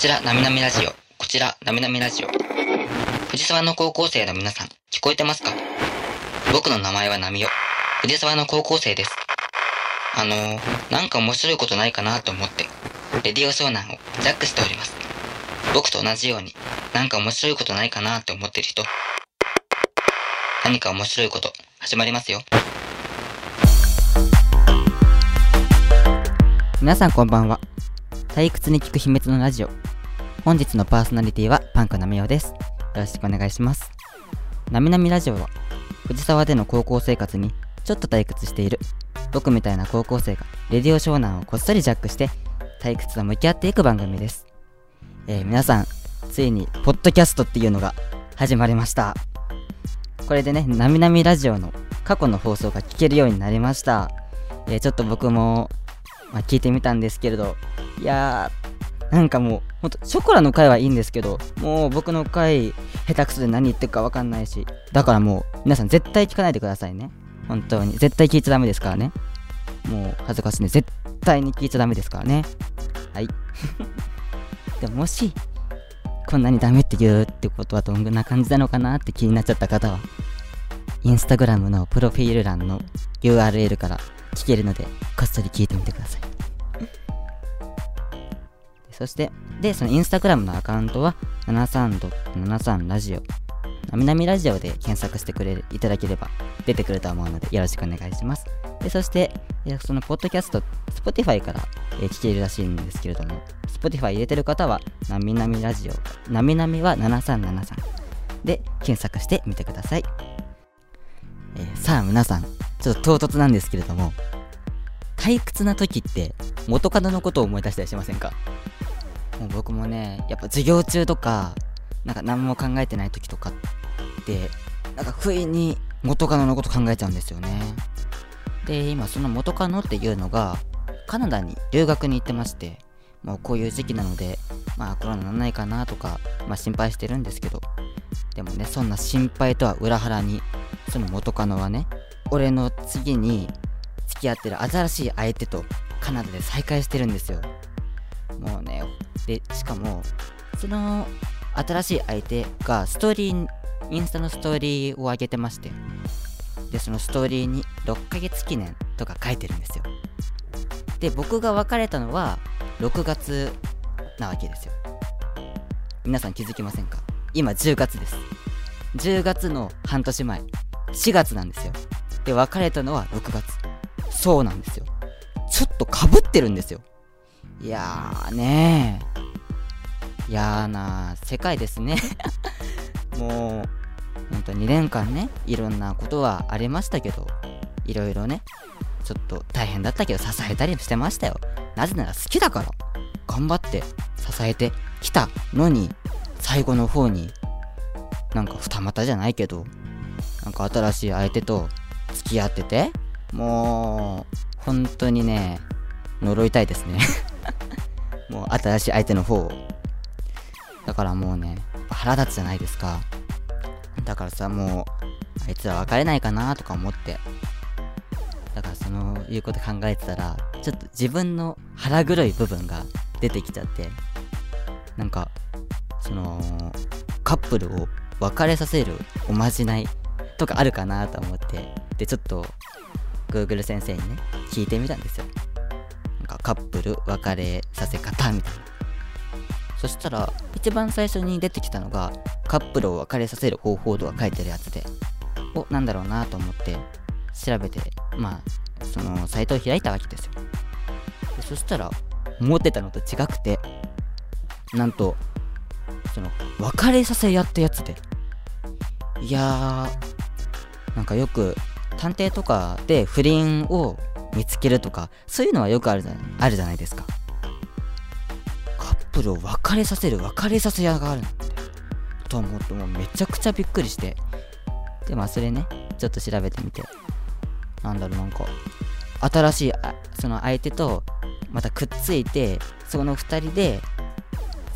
ちら、なみなみラジオ。こちら、なみなみラジオ。藤沢の高校生の皆さん、聞こえてますか？僕の名前はなみお。藤沢の高校生です。あのー、なんか面白いことないかなと思って、レディオ湘南をジャックしております。僕と同じように、なんか面白いことないかなって思ってる人。何か面白いこと、始まりますよ。皆さんこんばんは。退屈に聞く秘密のラジオ。本日のパーソナリティはパンクなみおです。よろしくお願いします。なみなみラジオは、藤沢での高校生活にちょっと退屈している、僕みたいな高校生が、レディオ湘南をこっそりジャックして、退屈と向き合っていく番組です。えー、皆さん、ついに、ポッドキャストっていうのが始まりました。これでね、なみなみラジオの過去の放送が聞けるようになりました。えーちょっと僕も、まあ、聞いてみたんですけれど、いやー、なんかもう、ほんと、ショコラの回はいいんですけど、もう僕の回、下手くそで何言ってるかわかんないし、だからもう、皆さん絶対聞かないでくださいね。本当に。絶対聞いちゃダメですからね。もう、恥ずかしいね。絶対に聞いちゃダメですからね。はい。でも、もし、こんなにダメって言うってことはどんな感じなのかなって気になっちゃった方は、インスタグラムのプロフィール欄の URL から聞けるので、こっそり聞いてみてください。そして、で、そのインスタグラムのアカウントは、73.73ラジオ。なみなみラジオで検索してくれるいただければ出てくると思うのでよろしくお願いします。で、そして、そのポッドキャスト、Spotify から、えー聞けるらしいんですけれども、Spotify 入れてる方は、なみなみラジオ、なみなみは7373で検索してみてください。えーさあ皆さん、ちょっと唐突なんですけれども、退屈な時って元カノのことを思い出したりしませんか？もう僕もね、やっぱ授業中とか、なんか何も考えてない時とかって、なんか不意に元カノのこと考えちゃうんですよね。で、今その元カノっていうのが、カナダに留学に行ってまして、もうこういう時期なので、まあコロナなんないかなとか、まあ心配してるんですけど、でもね、そんな心配とは裏腹に、その元カノはね、俺の次に付き合ってる新しい相手とカナダで再会してるんですよ。もうね、で、しかも、その新しい相手がストーリー、インスタのストーリーを上げてまして、で、そのストーリーに6ヶ月記念とか書いてるんですよ。で、僕が別れたのは6月なわけですよ。皆さん気づきませんか？今10月です。10月の半年前、4月なんですよ。で、別れたのは6月。そうなんですよ。ちょっとかぶってるんですよ。いやーねー。嫌な世界ですね。もう、ほんと2年間ね、いろんなことはありましたけど、いろいろね、ちょっと大変だったけど支えたりしてましたよ。なぜなら好きだから。頑張って支えてきたのに、最後の方に、なんか二股じゃないけど、なんか新しい相手と付き合ってて、もう、本当にね、呪いたいですね。もう新しい相手の方を。だからもうね、腹立つじゃないですか。だからさ、もう、あいつら別れないかなとか思って。だからその、いうこと考えてたら、ちょっと自分の腹黒い部分が出てきちゃって、なんか、その、カップルを別れさせるおまじないとかあるかなと思って、で、ちょっと、Google 先生にね、聞いてみたんですよ。なんかカップル別れさせ方みたいな。そしたら、一番最初に出てきたのが、カップルを別れさせる方法とか書いてるやつで、お、なんだろうなと思って、調べて、まあ、その、サイトを開いたわけですよ。そしたら、思ってたのと違くて、なんと、その、別れさせやったやつで、いやー、なんかよく、探偵とかで不倫を見つけるとか、そういうのはよくあるじゃあるじゃないですか。カップルを別れさせる、別れさせ屋があるなんて。と思って、もうめちゃくちゃびっくりして。で、まあそれね、ちょっと調べてみて。なんだろう、なんか、新しい、あその相手と、またくっついて、その二人で、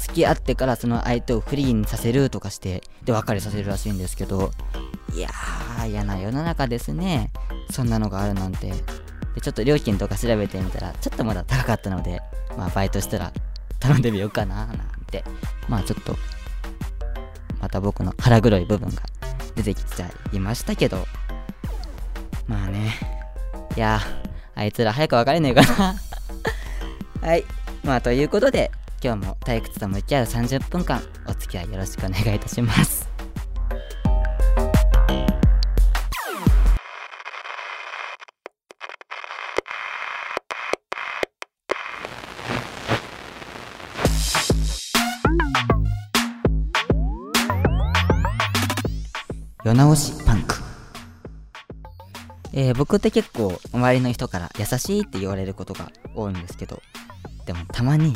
付き合ってからその相手をフリーにさせるとかして、で、別れさせるらしいんですけど、いやー、嫌な世の中ですね。そんなのがあるなんて。で、ちょっと料金とか調べてみたら、ちょっとまだ高かったので、まあ、バイトしたら頼んでみようかな、なんて、まあちょっと、また僕の腹黒い部分が出てきちゃいましたけど、まあね、いやあいつら早く別れねえかなはい。まあということで、今日も退屈と向き合う30分間、お付き合いよろしくお願いいたします。世直しパンク。えー、僕って結構周りの人から優しいって言われることが多いんですけど、でもたまに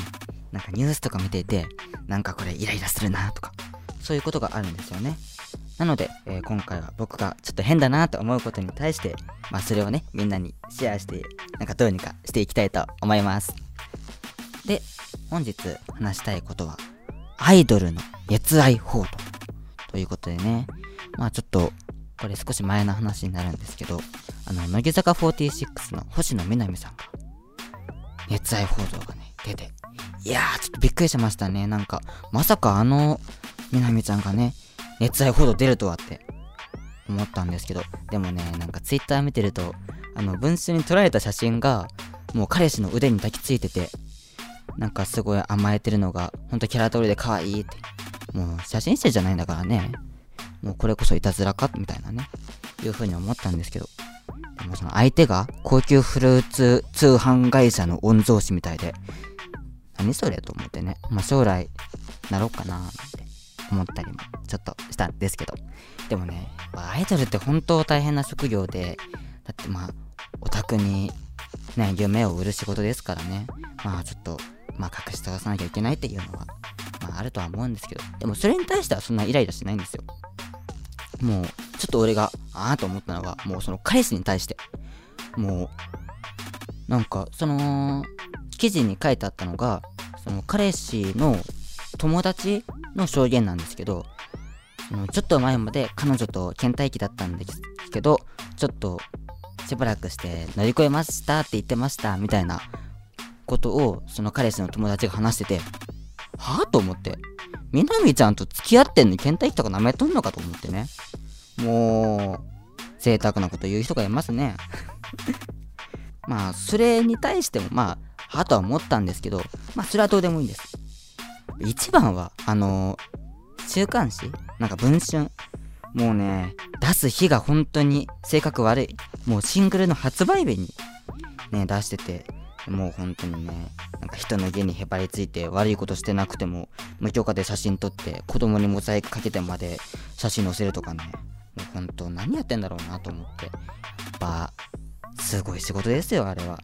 なんかニュースとか見ていて、なんかこれイライラするなとか、そういうことがあるんですよね。なので、えー、今回は僕がちょっと変だなと思うことに対して、まあそれをね、みんなにシェアして、なんかどうにかしていきたいと思います。で、本日話したいことは、アイドルの熱愛報道ということでね、まあちょっと、これ少し前の話になるんですけど、あの、乃木坂46の星野みなみさんが、熱愛報道がね、出て、いやー、ちょっとびっくりしましたね。なんか、まさかあの、みなみちゃんがね、熱愛報道出るとはって思ったんですけど、でもね、なんかツイッター見てると、あの、文春に撮られた写真が、もう彼氏の腕に抱きついてて、なんかすごい甘えてるのが、ほんとキャラ通りで可愛いって。もう写真集じゃないんだからね。もうこれこそいたずらかみたいなね、いう風に思ったんですけど、その相手が高級フルーツ通販会社の御曹司みたいで、何それと思ってね、まあ将来なろうかななんて思ったりもちょっとしたんですけど、でもね、アイドルって本当大変な職業で、だってまあ、オタクにね、夢を売る仕事ですからね、まあちょっと、まあ隠し通さなきゃいけないっていうのは、まああるとは思うんですけど、でもそれに対してはそんなイライラしないんですよ。もう、ちょっと俺が、ああと思ったのが、もうその彼氏に対して、もう、なんか、その、記事に書いてあったのが、その彼氏の友達の証言なんですけど、ちょっと前まで彼女と倦怠期だったんですけど、ちょっとしばらくして乗り越えましたって言ってましたみたいなことをその彼氏の友達が話してて、はぁと思って。みなみちゃんと付き合ってんのに倦怠期とか舐めとんのかと思ってね。もう、贅沢なこと言う人がいますね。まあ、それに対しても、まあ、はとは思ったんですけど、まあ、それはどうでもいいんです。一番は、あのー、週刊誌なんか文春。もうね、出す日が本当に性格悪い。もうシングルの発売日にね、出してて、もう本当にね、なんか人の家にへばりついて悪いことしてなくても、無許可で写真撮って子供にモザイクかけてまで写真載せるとかね、もう本当何やってんだろうなと思って。やっぱ、すごい仕事ですよ、あれは。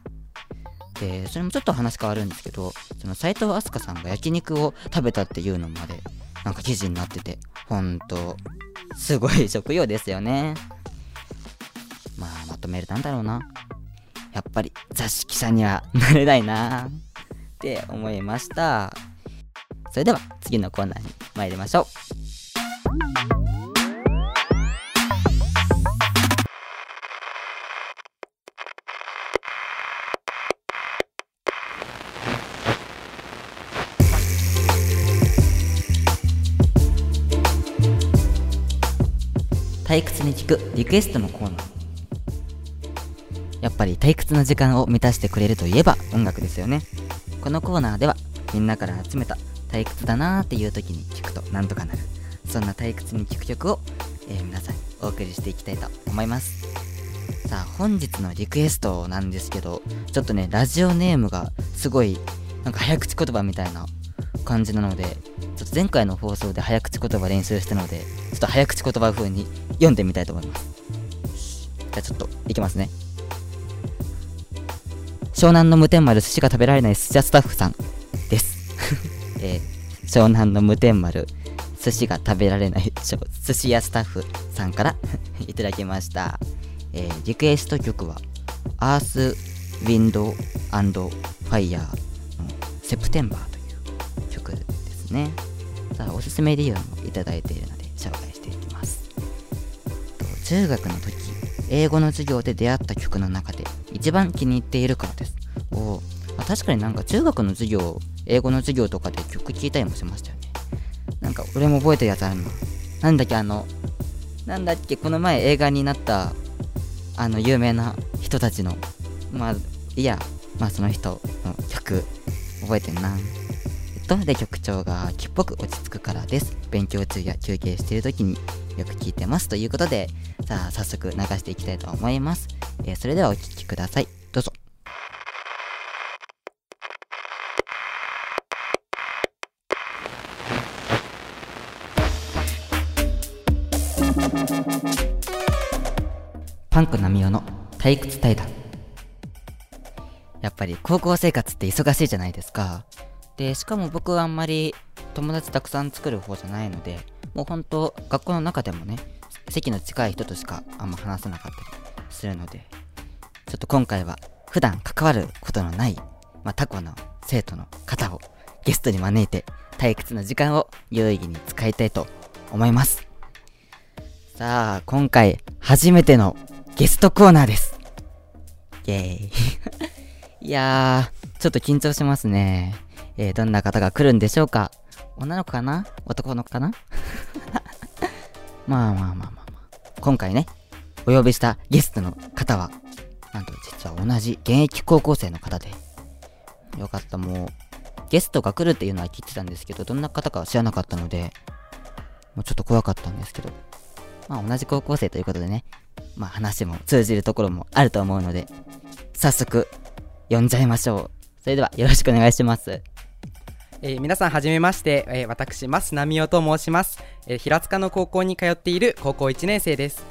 で、それもちょっと話変わるんですけど、その斎藤飛鳥さんが焼肉を食べたっていうのまで、なんか記事になってて、ほんと、すごい食用ですよね。まあ、まとめるなんだろうな。やっぱり雑誌記者にはなれないなって思いました。それでは次のコーナーに参りましょう。退屈に聞くリクエストのコーナーやっぱり退屈な時間を満たしてくれるといえば音楽ですよね。このコーナーではみんなから集めた退屈だなーっていう時に聞くとなんとかなる。そんな退屈に聞く曲を、えー、皆さんお送りしていきたいと思います。さあ本日のリクエストなんですけど、ちょっとね、ラジオネームがすごいなんか早口言葉みたいな感じなので、ちょっと前回の放送で早口言葉練習したので、ちょっと早口言葉風に読んでみたいと思います。じゃあちょっといきますね。湘南の無天丸寿司が食べられない寿司屋スタッフさんです。えー、湘南の無天丸寿司が食べられない寿司屋スタッフさんから いただきました。えー、リクエスト曲は、アース、ウィンドアンドファイヤーのセプテンバーね。さあ、おすすめ理由もいただいているので紹介していきます。中学の時、英語の授業で出会った曲の中で一番気に入っているからです。お確かになんか中学の授業英語の授業とかで曲聴いたりもしましたよね。なんか俺も覚えてるやつあるの。なんだっけあの、なんだっけこの前映画になったあの有名な人たちの、まあ、いや、まあその人の曲覚えてんな。えっと、で曲調が秋っぽく落ち着くからです。勉強中や休憩している時によく聞いてます。ということで、さあ早速流していきたいと思います。えーそれではお聴きください。どうぞ。パンクナミオの退屈対談やっぱり高校生活って忙しいじゃないですかでしかも僕はあんまり友達たくさん作る方じゃないのでもうほんと学校の中でもね席の近い人としかあんま話せなかったりするのでちょっと今回は普段関わることのない、まあ、他校の生徒の方をゲストに招いて退屈な時間を有意義に使いたいと思います。さあ今回初めてのゲストコーナーです。イェーイ。いやーちょっと緊張しますね。えー、どんな方が来るんでしょうか？女の子かな？男の子かな？まあまあまあまあまあ。今回ねお呼びしたゲストの方はなんと実は同じ現役高校生の方で。よかった。もうゲストが来るっていうのは聞いてたんですけどどんな方かは知らなかったのでもうちょっと怖かったんですけど。まあ同じ高校生ということでね。まあ話も通じるところもあると思うので早速呼んじゃいましょう。それではよろしくお願いします。えー皆さんはじめまして、えー私、増奈美夫と申します、えー平塚の高校に通っている高校1年生です。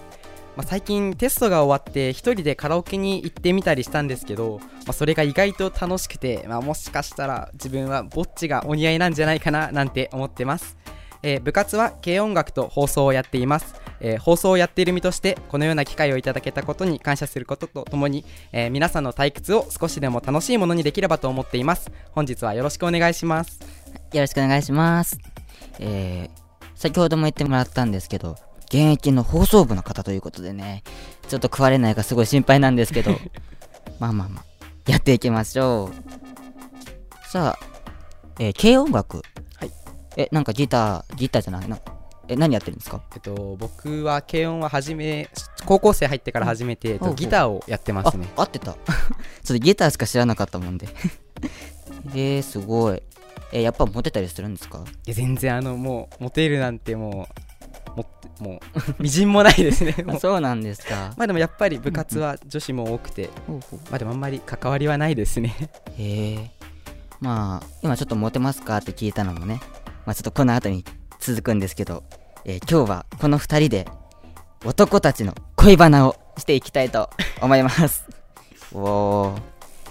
まあ、最近テストが終わって一人でカラオケに行ってみたりしたんですけど、まあ、それが意外と楽しくて、まあ、もしかしたら自分はぼっちがお似合いなんじゃないかななんて思ってます。えー部活は軽音楽と放送をやっています、えー放送をやっている身としてこのような機会をいただけたことに感謝することとともに、えー皆さんの退屈を少しでも楽しいものにできればと思っています本日はよろしくお願いしますよろしくお願いします。えー、先ほども言ってもらったんですけど、現役の放送部の方ということでね、ちょっと食われないかすごい心配なんですけど、まあまあまあ、やっていきましょう。さあ、えー、軽音楽。はい。え、なんかギター、ギターじゃない？な。え、何やってるんですか？えっと、僕は軽音は初め高校生入ってから初めて、えっとギターをやってますねあ、合ってた。ちょっとギターしか知らなかったもんで。えー、すごい。えー、やっぱモテたりするんですか？いや全然あのもうモテるなんてもうももうみじんもないですね そうなんですか。まあでもやっぱり部活は女子も多くて、ほうほうまあでもあんまり関わりはないですねへえ。まあ、今ちょっとモテますかって聞いたのもね、まあちょっとこの後に続くんですけど、えー今日はこの二人で男たちの恋バナをしていきたいと思います。おー。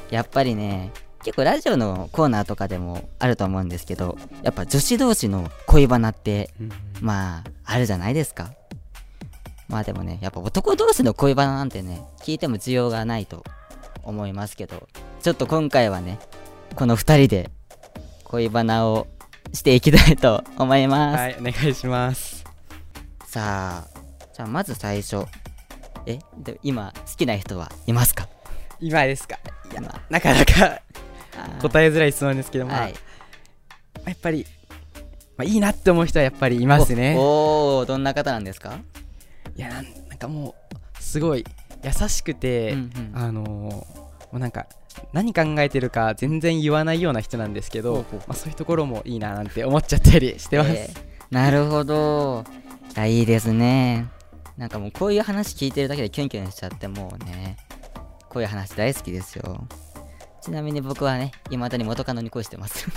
やっぱりね、結構ラジオのコーナーとかでもあると思うんですけど、やっぱ女子同士の恋バナって、まあ、あるじゃないですか。まあでもね、やっぱ男同士の恋バナなんてね、聞いても需要がないと思いますけど、ちょっと今回はね、この二人で恋バナをしていきたいと思います。はいお願いします。さあ、じゃあまず最初。えで今、好きな人はいますか？今ですか？いや今。なかなか答えづらい質問ですけども、はい。やっぱり、まあ、いいなって思う人はやっぱりいますね。おおーどんな方なんですか？いやなんなんかもうすごい優しくて、うんうん。あのーもうなんか何考えてるか全然言わないような人なんですけど、まあ、そういうところもいいななんて思っちゃったりしてます、えーなるほど。いや、いいですね。なんかもうこういう話聞いてるだけでキュンキュンしちゃってもうね、こういう話大好きですよ。ちなみに僕はね、未だに元カノに恋してます。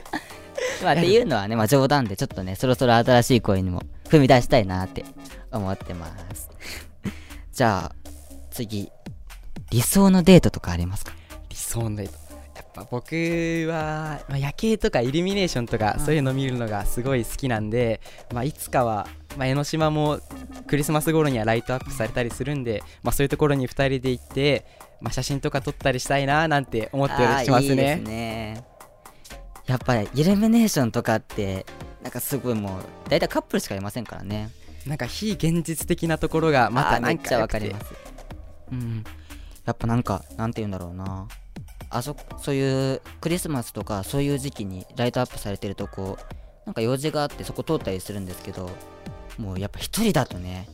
まあっていうのはね、まあ冗談でちょっとね、そろそろ新しい恋にも踏み出したいなって思ってます。じゃあ、次、理想のデートとかありますか？理想のデートやっぱ僕は、まあ、夜景とかイルミネーションとかうん。そういうの見るのがすごい好きなんで、まあ、いつかは、まあ、江ノ島もクリスマス頃にはライトアップされたりするんで、まあ、そういうところに2人で行って、まあ、写真とか撮ったりしたいななんて思ってあーしますね。ね。やっぱりイルミネーションとかってなんかすごいもう大体カップルしかいませんからね。なんか非現実的なところがまたなんあーめっちゃわかります。うん。やっぱなんかなんて言うんだろうなあそそういうクリスマスとかそういう時期にライトアップされてるとこなんか用事があってそこ通ったりするんですけどもうやっぱ一人だとね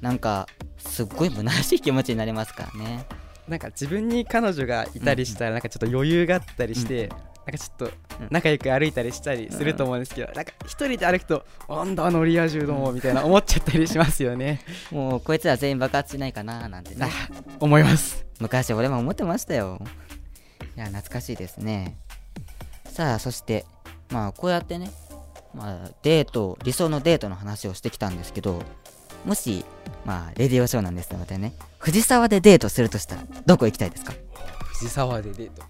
なんかすっごい虚しい気持ちになりますからね。なんか自分に彼女がいたりしたらなんかちょっと余裕があったりして、なんかちょっと仲良く歩いたりしたりすると思うんですけど、なんか一人で歩くと「なんだあのリア充ども」みたいな思っちゃったりしますよね。もうこいつら全員爆発しないかななんてね。あ 思います。昔俺も思ってましたよいや懐かしいですね。さあそしてまあこうやってねまあデート理想のデートの話をしてきたんですけどもしまあレディオショーなんですのでね藤沢でデートするとしたらどこ行きたいですか？藤沢でデート。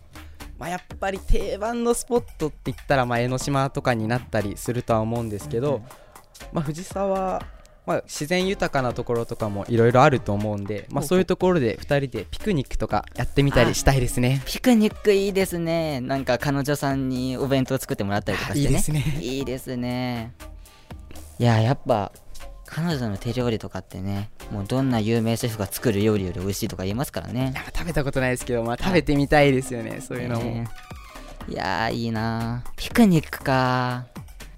まあやっぱり定番のスポットって言ったらまあ江ノ島とかになったりするとは思うんですけど、まあ藤沢まあ、自然豊かなところとかもいろいろあると思うんで、まあ、そういうところで2人でピクニックとかやってみたりしたいですね。ピクニックいいですね。なんか彼女さんにお弁当作ってもらったりとかしてね。いいですね。いいですね。いややっぱ彼女の手料理とかってねもうどんな有名シェフが作る料理より美味しいとか言いますからね。食べたことないですけど、まあ、食べてみたいですよね、そういうのも。ねいやーいいなー。ピクニックか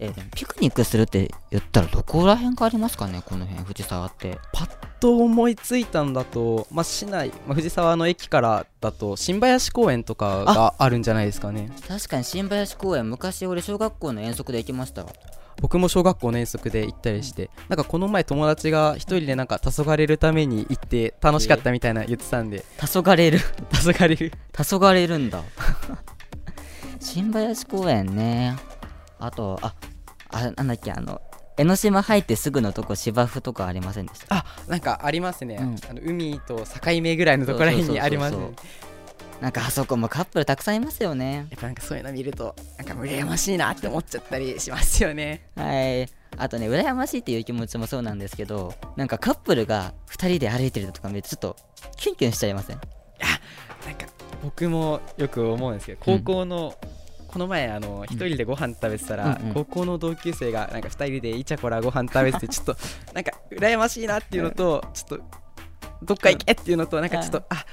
ーえでもピクニックするって言ったらどこら辺がありますかねこの辺藤沢ってパッと思いついたんだと、まあ、市内、まあ、藤沢の駅からだと新林公園とかがあるんじゃないですかね確かに新林公園昔俺小学校の遠足で行きましたわ僕も小学校の遠足で行ったりして、なんかこの前友達が一人でなんか黄昏るために行って楽しかったみたいな言ってたんで黄昏る黄昏る黄昏るんだ新林公園ねあとああなんだっけあの江ノ島入ってすぐのとこ芝生とかありませんでした？あなんかありますね、うん。あの海と境目ぐらいのところにありますね。なんかあそこもカップルたくさんいますよね。やっぱなんかそういうの見るとなんか羨ましいなって思っちゃったりしますよね。はい。あとね羨ましいっていう気持ちもそうなんですけどなんかカップルが2人で歩いてるのとか見るとちょっとキュンキュンしちゃいません？なんか僕もよく思うんですけど高校の、この前あの一人でご飯食べてたら、うんうん高校の同級生がなんか二人でイチャコラご飯食べててちょっとなんか羨ましいなっていうのとちょっとどっか行けっていうのとなんかちょっとあ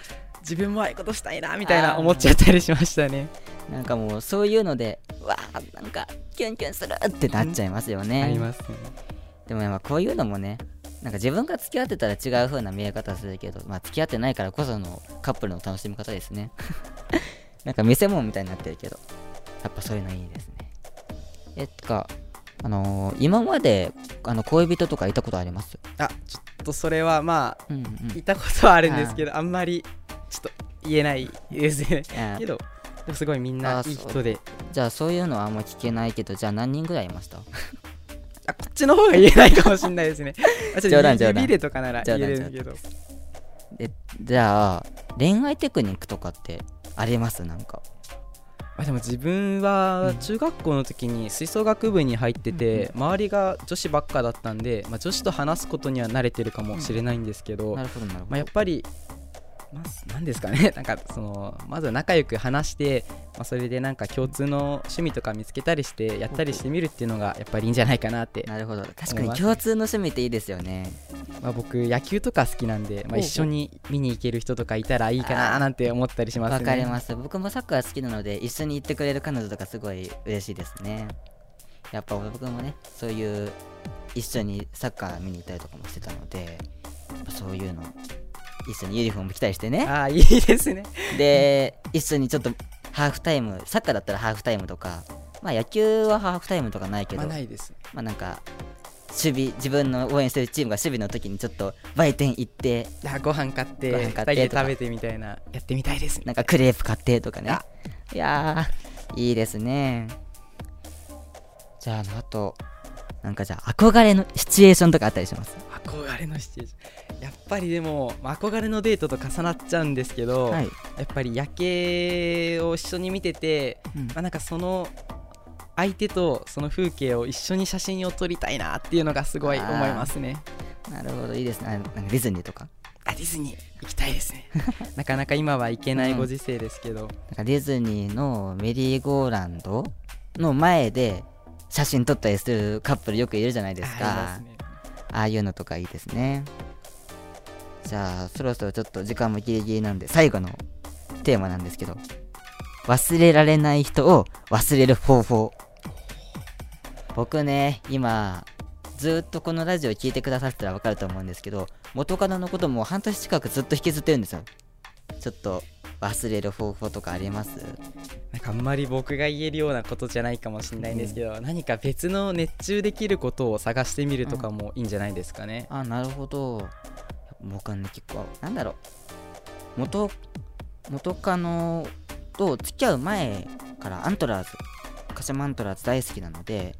自分もああいうことしたいなみたいな思っちゃったりしましたね。なんかもうそういうのでわあなんかキュンキュンするってなっちゃいますよね、ありますね。でもねまあこういうのもねなんか自分が付き合ってたら違う風な見え方するけど、まあ、付き合ってないからこそのカップルの楽しみ方ですね。なんか見せ物みたいになってるけどやっぱそういうのいいですね。えっかあのー今まであの恋人とかいたことあります？あちょっとそれはまあうんうん。いたことはあるんですけどあんまりちょっと言えないですね。あけどでもすごいみんないい人で。じゃあそういうのはあんま聞けないけどじゃあ何人ぐらいいました？あこっちの方が言えないかもしれないですね。あちょっと冗談冗談。指でとかなら言えるんですけど。でじゃあ恋愛テクニックとかってあります？なんかあでも自分うん。は中学校の時に吹奏楽部に入ってて、周りが女子ばっかだったんで、まあ、女子と話すことには慣れてるかもしれないんですけど、なるほどど、まあ、やっぱり、まあ、なんですかね。なんかそのまず仲良く話して、まあ、それでなんか共通の趣味とか見つけたりしてやったりしてみるっていうのがやっぱりいいんじゃないかなって、なるほど。確かに共通の趣味っていいですよね。まあ、僕野球とか好きなんで、まあ、一緒に見に行ける人とかいたらいいかななんて思ったりしますね。わかります。僕もサッカー好きなので一緒に行ってくれる彼女とかすごい嬉しいですね。やっぱ僕もねそういう一緒にサッカー見に行ったりとかもしてたのでそういうの一緒にユニフォーム着たりしてね。ああいいですね。で一緒にちょっとハーフタイムサッカーだったらハーフタイムとかまあ野球はハーフタイムとかないけどまあないですまあなんか守備自分の応援してるチームが守備の時にちょっと売店行ってあご飯買ってご飯2人で買って食べてみたいなやってみたいですね。なんかクレープ買ってとかね。あいやーいいですね。じゃああとなんかじゃあ憧れのシチュエーションとかあったりします？憧れのシチュエーション。やっぱりでも、まあ憧れのデートと重なっちゃうんですけど、はい、やっぱり夜景を一緒に見てて、うん。まあ、なんかその相手とその風景を一緒に写真を撮りたいなっていうのがすごい思いますね。なるほど。いいですね。あなんかディズニーとか。あディズニー行きたいですね。なかなか今は行けないご時世ですけど、なんかディズニーのメリーゴーランドの前で写真撮ったりするカップルよくいるじゃないですか。ねああいうのとかいいですね。じゃあそろそろちょっと時間もギリギリなんで最後のテーマなんですけど忘れられない人を忘れる方法。僕ね今ずっとこのラジオ聞いてくださったら分かると思うんですけど元カノのことも半年近くずっと引きずってるんですよ。ちょっと忘れる方法とかあります？なんかあんまり僕が言えるようなことじゃないかもしれないんですけど、何か別の熱中できることを探してみるとかもいいんじゃないですかね、あなるほど。僕はね結構なんだろう。元元カノと付き合う前からアントラーズ鹿島アントラーズ大好きなので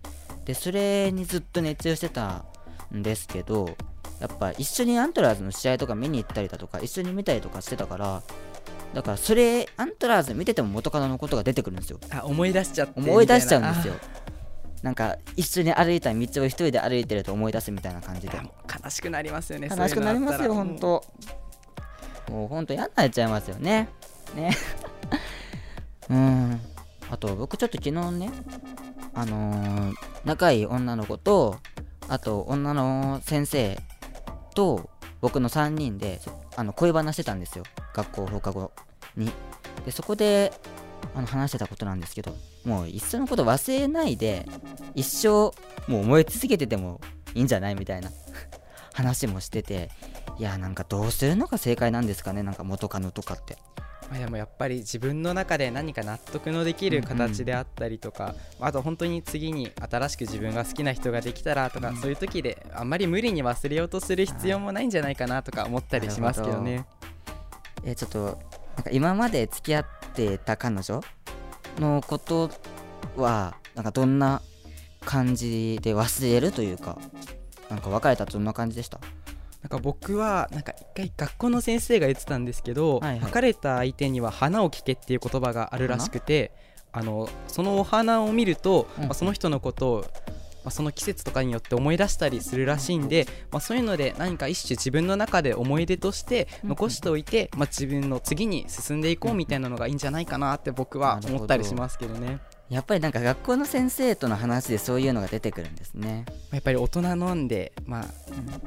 でそれにずっと熱中してたんですけどやっぱ一緒にアントラーズの試合とか見に行ったりだとか一緒に見たりとかしてたからだからそれアントラーズ見てても元カノのことが出てくるんですよあ思い出しちゃって思い出しちゃうんですよみなんか一緒に歩いた道を一人で歩いてると思い出すみたいな感じで悲しくなりますよね悲しくなりますよ、ほそういうのあったらんと。もうほんと嫌になっちゃいますよね。ね。うん。あと、僕ちょっと昨日ね、あのー仲いい女の子と、あと女の先生と僕の3人で、そあの恋話してたんですよ。学校放課後に。で、そこで、あの話してたことなんですけど、もういっそのこと忘れないで、一生もう思い続けててもいいんじゃないみたいな話もしてていやなんかどうするのが正解なんですかねなんか元カノとかってまあ、でもやっぱり自分の中で何か納得のできる形であったりとか、あと本当に次に新しく自分が好きな人ができたらとか、そういう時であんまり無理に忘れようとする必要もないんじゃないかなとか思ったりしますけどね。えーちょっとなんか今まで付き合ってた彼女のことはなんかどんな感じで忘れるというかなんか別れたとどんな感じでした？なんか僕はなんか一回学校の先生が言ってたんですけど、はいはい。別れた相手には花を聞けっていう言葉があるらしくてあのそのお花を見ると、うん。まあ、その人のことを、まあ、その季節とかによって思い出したりするらしいんで、まあ、そういうので何か一種自分の中で思い出として残しておいて、まあ、自分の次に進んでいこうみたいなのがいいんじゃないかなって僕は思ったりしますけどね。やっぱりなんか学校の先生との話でそういうのが出てくるんですね。やっぱり大人なんで、まあ、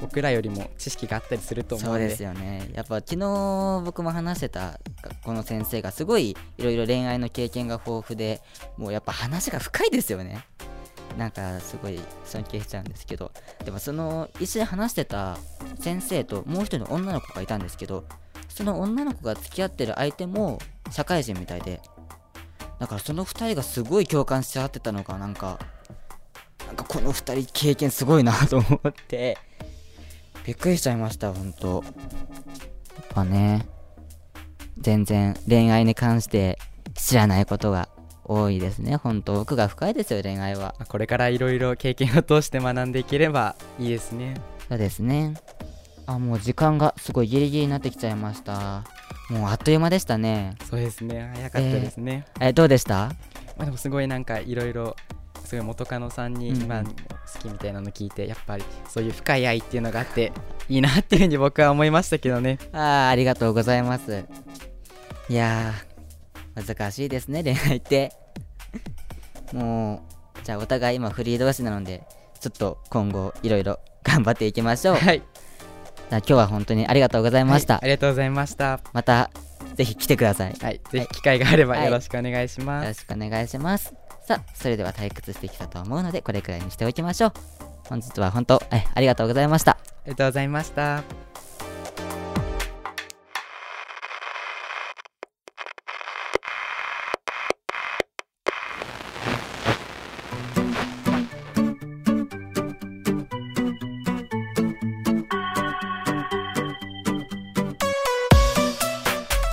僕らよりも知識があったりすると思で。そううんですよね。やっぱ昨日僕も話してた学校の先生がすごいいろいろ恋愛の経験が豊富でもうやっぱ話が深いですよねなんかすごい尊敬しちゃうんですけどでもその一緒に話してた先生ともう一人の女の子がいたんですけどその女の子が付き合ってる相手も社会人みたいでだからその2人がすごい共感し合ってたのがなんかなんかこの2人経験すごいなと思ってびっくりしちゃいましたほんとやっぱね全然恋愛に関して知らないことが。多いですね。ほんと奥が深いですよ恋愛は。まあこれからいろいろ経験を通して学んでいければいいですね。そうですね。あもう時間がすごいギリギリになってきちゃいました。もうあっという間でしたね。そうですね。早かったですね、えどうでした？まあ、でもすごいなんかいろいろすごい元カノさんに今好きみたいなの聞いてやっぱりそういう深い愛っていうのがあっていいなっていうふうに僕は思いましたけどね。あーありがとうございます。いやー難しいですね恋愛って。もうじゃあお互い今フリー同士なのでちょっと今後いろいろ頑張っていきましょう。はい。じゃあ今日は本当にありがとうございました、はいありがとうございました。またぜひ来てください。よはい。ぜひ機会があればはい。よろしくお願いします、ろしくお願いします。さあそれでは退屈してきたと思うのでこれくらいにしておきましょう。本日は本当えありがとうございました。ありがとうございました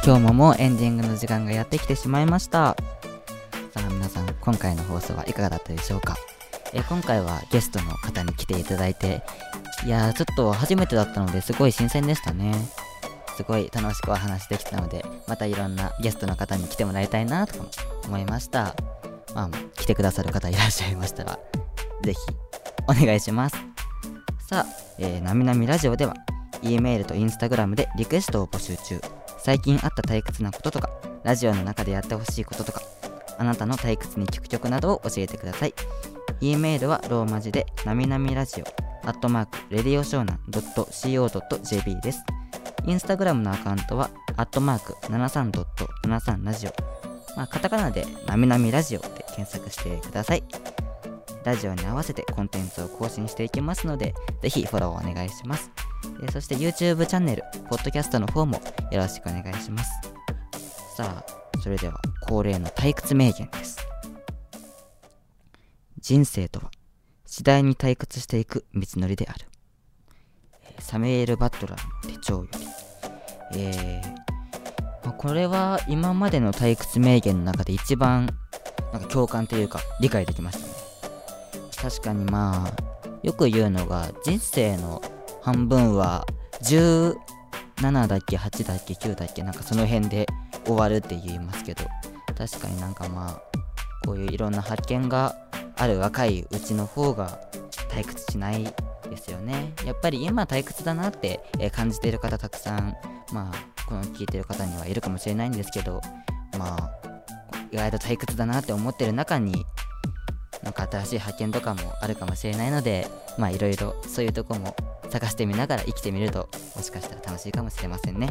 今日ももうエンディングの時間がやってきてしまいました。さあ皆さん今回の放送はいかがだったでしょうか？え今回はゲストの方に来ていただいていやーちょっと初めてだったのですごい新鮮でしたね。すごい楽しくお話できたのでまたいろんなゲストの方に来てもらいたいなと思いました。まあ来てくださる方いらっしゃいましたらぜひお願いします。さあ、えー、なみなみラジオでは E メールと Instagram でリクエストを募集中。最近あった退屈なこととかラジオの中でやってほしいこととかあなたの退屈に聞く曲などを教えてください E メールはローマ字でなみなみラジオアットマークレディオショーナン .co.jp ですインスタグラムのアカウントはアットマーク73.73ラジオまあ、カタカナでなみなみラジオで検索してください。ラジオに合わせてコンテンツを更新していきますので、ぜひフォローお願いします。えそして YouTube チャンネル、ポッドキャストの方もよろしくお願いします。さあ、それでは恒例の退屈名言です。人生とは次第に退屈していく道のりである。サメール・バットラーの手帳より。えー、ま、これは今までの退屈名言の中で一番なんか共感というか理解できましたね。確かにまあ、よく言うのが人生の半分は17だっけ8だっけ9だっけなんかその辺で終わるって言いますけど確かになんかまあこういういろんな発見がある若いうちの方が退屈しないですよね。やっぱり今退屈だなって、感じている方たくさんまあこの聞いてる方にはいるかもしれないんですけどまあ意外と退屈だなって思ってる中になんか新しい発見とかもあるかもしれないのでまあいろいろそういうとこも探してみながら生きてみるともしかしたら楽しいかもしれませんね。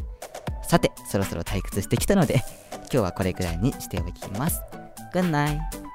さてそろそろ退屈してきたので今日はこれくらいにしておきます。Good night!